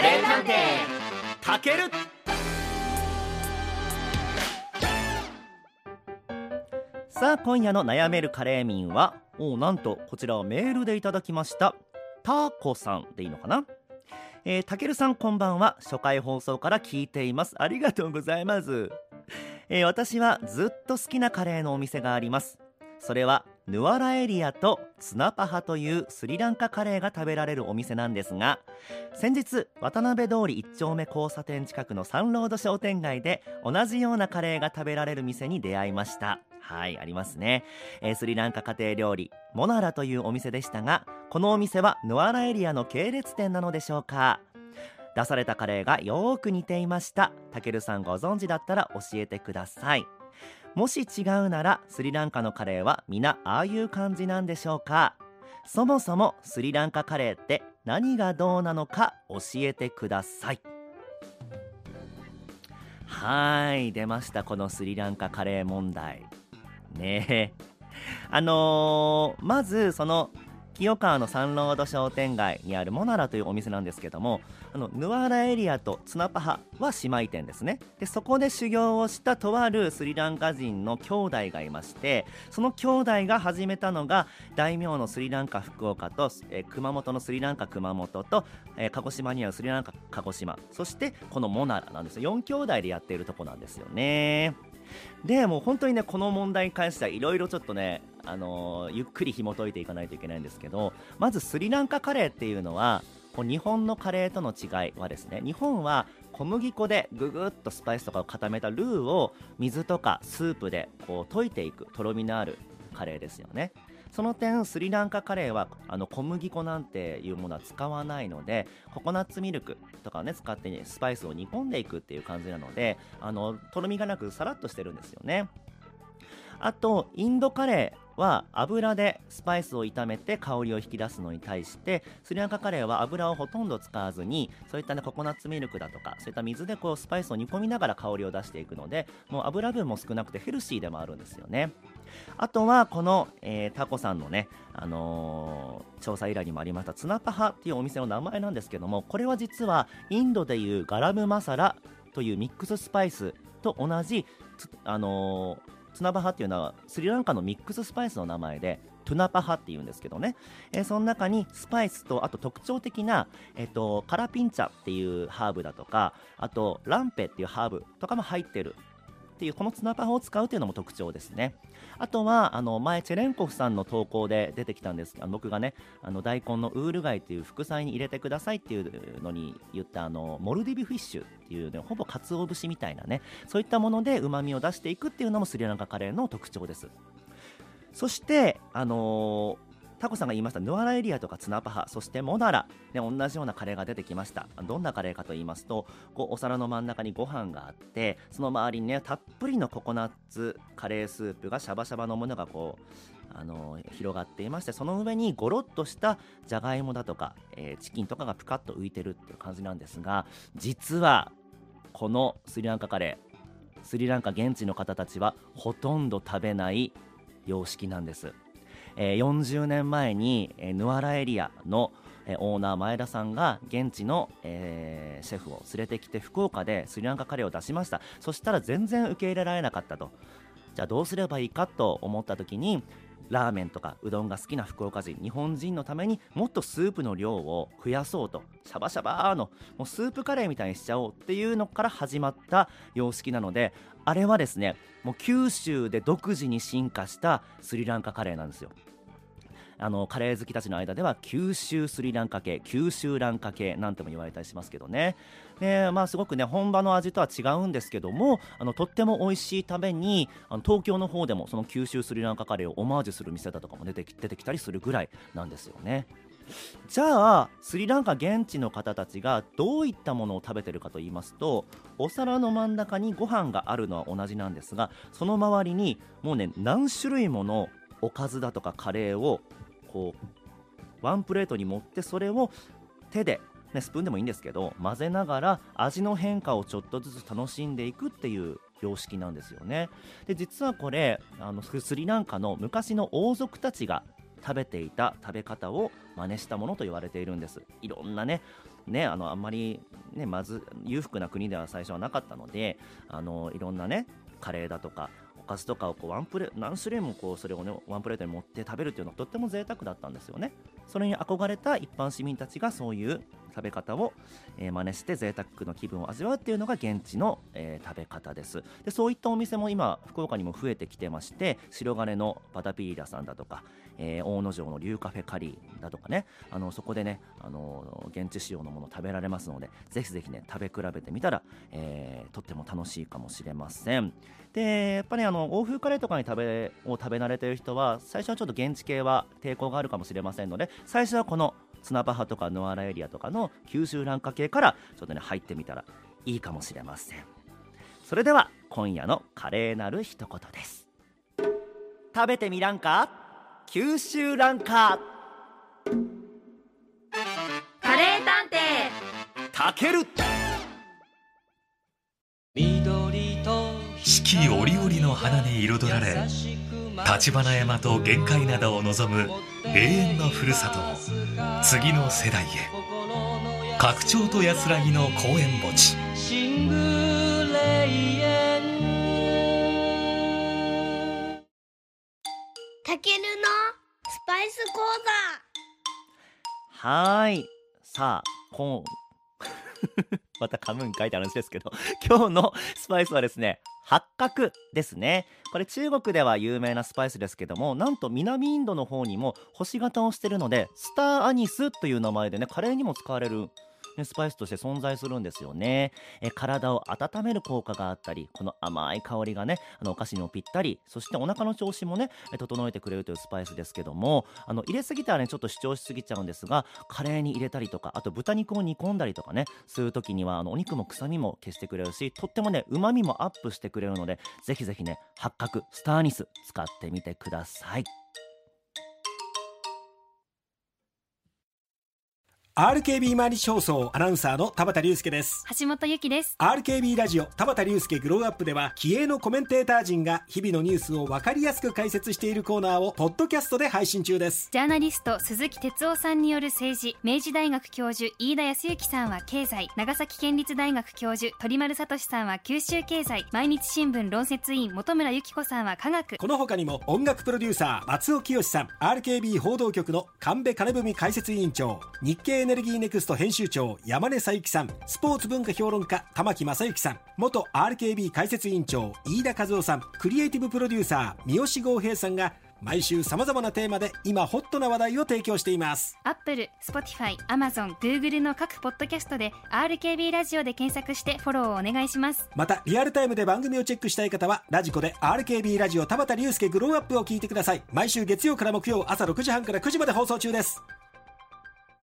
カレー探偵たけるさあ今夜の悩めるカレー民はおなんとこちらはメールでいただきました。タコさんでいいのかな？えー、たけるさんこんばんは。初回放送から聞いています。ありがとうございます。えー、私はずっと好きなカレーのお店があります。それはヌアラエリアとツナパハというスリランカカレーが食べられるお店なんですが先日渡辺通り1丁目交差点近くのサンロード商店街で同じようなカレーが食べられる店に出会いました。はいありますね、えー、スリランカ家庭料理モナラというお店でしたがこのお店はヌアラエリアの系列店なのでしょうか？出されたカレーがよーく似ていました。たけるさんご存知だったら教えてください。もし違うならスリランカのカレーは皆ああいう感じなんでしょうか？そもそもスリランカカレーって何がどうなのか教えてください。はい出ましたこのスリランカカレー問題。ねえ。あのー、まずその清川のサンロード商店街にあるモナラというお店なんですけどもあのヌアラエリアとツナパハは姉妹店ですね。でそこで修行をしたとあるスリランカ人の兄弟がいましてその兄弟が始めたのが大名のスリランカ福岡と、えー、熊本のスリランカ熊本と、えー、鹿児島にあるスリランカ鹿児島。そしてこのモナラなんですよ。4兄弟でやっているとこなんですよね。でもう本当にねこの問題に関してはいろいろちょっとねあの、ゆっくり紐解いていかないといけないんですけどまずスリランカカレーっていうのはこう日本のカレーとの違いはですね日本は小麦粉でぐぐっとスパイスとかを固めたルーを水とかスープでこう溶いていくとろみのあるカレーですよね。その点スリランカカレーはあの小麦粉なんていうものは使わないのでココナッツミルクとかをね使って、ね、スパイスを煮込んでいくっていう感じなのであのとろみがなくさらっとしてるんですよね。あとインドカレーは油でスパイスを炒めて香りを引き出すのに対してスリランカカレーは油をほとんど使わずにそういった、ね、ココナッツミルクだとかそういった水でこうスパイスを煮込みながら香りを出していくのでもう油分も少なくてヘルシーでもあるんですよね。あとはこの、えー、タコさんのね、あのー、調査依頼にもありましたツナパハっていうお店の名前なんですけどもこれは実はインドでいうガラムマサラというミックススパイスと同じ、あのーツナバハっていうのはスリランカのミックススパイスの名前でトゥナパハっていうんですけどね、えー、その中にスパイスとあと特徴的な、えーと、カラピンチャっていうハーブだとかあとランペっていうハーブとかも入ってるっていうこのツナパハを使うというのも特徴ですね。あとはあの前チェレンコフさんの投稿で出てきたんです。あの僕がねあの大根のウール貝っていう副菜に入れてくださいっていうのに言ったあのモルディビフィッシュっていうねほぼ鰹節みたいなねそういったもので旨味を出していくっていうのもスリランカカレーの特徴です。そしてあのータコさんが言いましたヌアラエリアとかツナパハそしてモナラ、ね、同じようなカレーが出てきました。どんなカレーかと言いますとこうお皿の真ん中にご飯があってその周りにねたっぷりのココナッツカレースープがシャバシャバのものがこうあの広がっていましてその上にゴロッとしたじゃがいもだとか、えー、チキンとかがぷかっと浮いてるっていう感じなんですが実はこのスリランカカレースリランカ現地の方たちはほとんど食べない様式なんです。えー、40年前に、えー、ヌアラエリアの、えー、オーナー前田さんが現地の、えー、シェフを連れてきて福岡でスリランカカレーを出しました。そしたら全然受け入れられなかったと。じゃあどうすればいいかと思った時にラーメンとかうどんが好きな福岡人日本人のためにもっとスープの量を増やそうとシャバシャバーのもうスープカレーみたいにしちゃおうっていうのから始まった様式なのであれはですねもう九州で独自に進化したスリランカカレーなんですよ。あのカレー好きたちの間では九州スリランカ系九州ランカ系なんても言われたりしますけどねでまあすごくね本場の味とは違うんですけどもあのとっても美味しいためにあの東京の方でもその九州スリランカカレーをオマージュする店だとかも出て出てきたりするぐらいなんですよね。じゃあスリランカ現地の方たちがどういったものを食べてるかと言いますとお皿の真ん中にご飯があるのは同じなんですがその周りにもうね何種類ものおかずだとかカレーをこうワンプレートに盛ってそれを手で、ね、スプーンでもいいんですけど混ぜながら味の変化をちょっとずつ楽しんでいくっていう様式なんですよね。で実はこれあのスリランカの昔の王族たちが食べていた食べ方を真似したものと言われているんです。いろんなねねあのあんまりねまず裕福な国では最初はなかったのであのいろんなねカレーだとかかずとかをこうワンプレ何種類もこうそれをねワンプレートに持って食べるというのはとっても贅沢だったんですよね。それに憧れた一般市民たちがそういう食べ方を、えー、真似して贅沢の気分を味わうっていうのが現地の、えー、食べ方です。でそういったお店も今福岡にも増えてきてまして白金のバタピーラさんだとか、えー、大野城の竜カフェカリーだとかねあのそこでねあの現地仕様のもの食べられますのでぜひぜひね食べ比べてみたら、え、とっても楽しいかもしれません。でやっぱりあの欧風カレーとかに食べを食べ慣れてる人は最初はちょっと現地系は抵抗があるかもしれませんので最初はこの砂場とかノアラエリアとかの九州蘭花系からちょっとね入ってみたらいいかもしれません。それでは今夜の華麗なる一言です。食べてみらんか？九州蘭花カレー探偵。たける季折々の花に彩られ橘山と玄界灘を望む永遠のふるさとを次の世代へ。拡張と安らぎの公園墓地。たけるのスパイス講はーい。さあこん。また噛むんかいって話ですけど今日のスパイスはですね八角ですね。これ中国では有名なスパイスですけどもなんと南インドの方にも星型をしてるのでスターアニスという名前でねカレーにも使われるスパイスとして存在するんですよね。え体を温める効果があったりこの甘い香りがねあのお菓子にもぴったりそしてお腹の調子もね整えてくれるというスパイスですけどもあの入れすぎたらねちょっと主張しすぎちゃうんですがカレーに入れたりとかあと豚肉を煮込んだりとかねする時にはあのお肉も臭みも消してくれるしとってもね旨味もアップしてくれるのでぜひぜひね八角スターニス使ってみてください。RKB 毎日放送アナウンサーの田畑隆介です。橋本由紀です。RKB ラジオ田畑隆介グローアップでは気鋭のコメンテーター陣が日々のニュースを分かりやすく解説しているコーナーをポッドキャストで配信中です。ジャーナリスト鈴木哲夫さんによる政治明治大学教授飯田康之さんは経済長崎県立大学教授鳥丸聡さんは九州経済毎日新聞論説委員元村有希子さんは科学。この他にも音楽プロデューサー松尾潔さん RKB 報道局の神戸金史解説委員長日経エネルギー Next 編集長山根小雪さん。スポーツ文化評論家玉木正之さん。元 RKB 解説委員長飯田和郎さん。クリエイティブプロデューサー三好剛平さんが毎週さまざまなテーマで今ホットな話題を提供しています。アップル、 Spotify、アマゾン、グーグルの各ポッドキャストで RKB ラジオで検索してフォローをお願いします。またリアルタイムで番組をチェックしたい方は radiko で RKB ラジオ田畑竜介 Grooooow Up を聞いてください。毎週月曜から木曜朝6時半から9時まで放送中です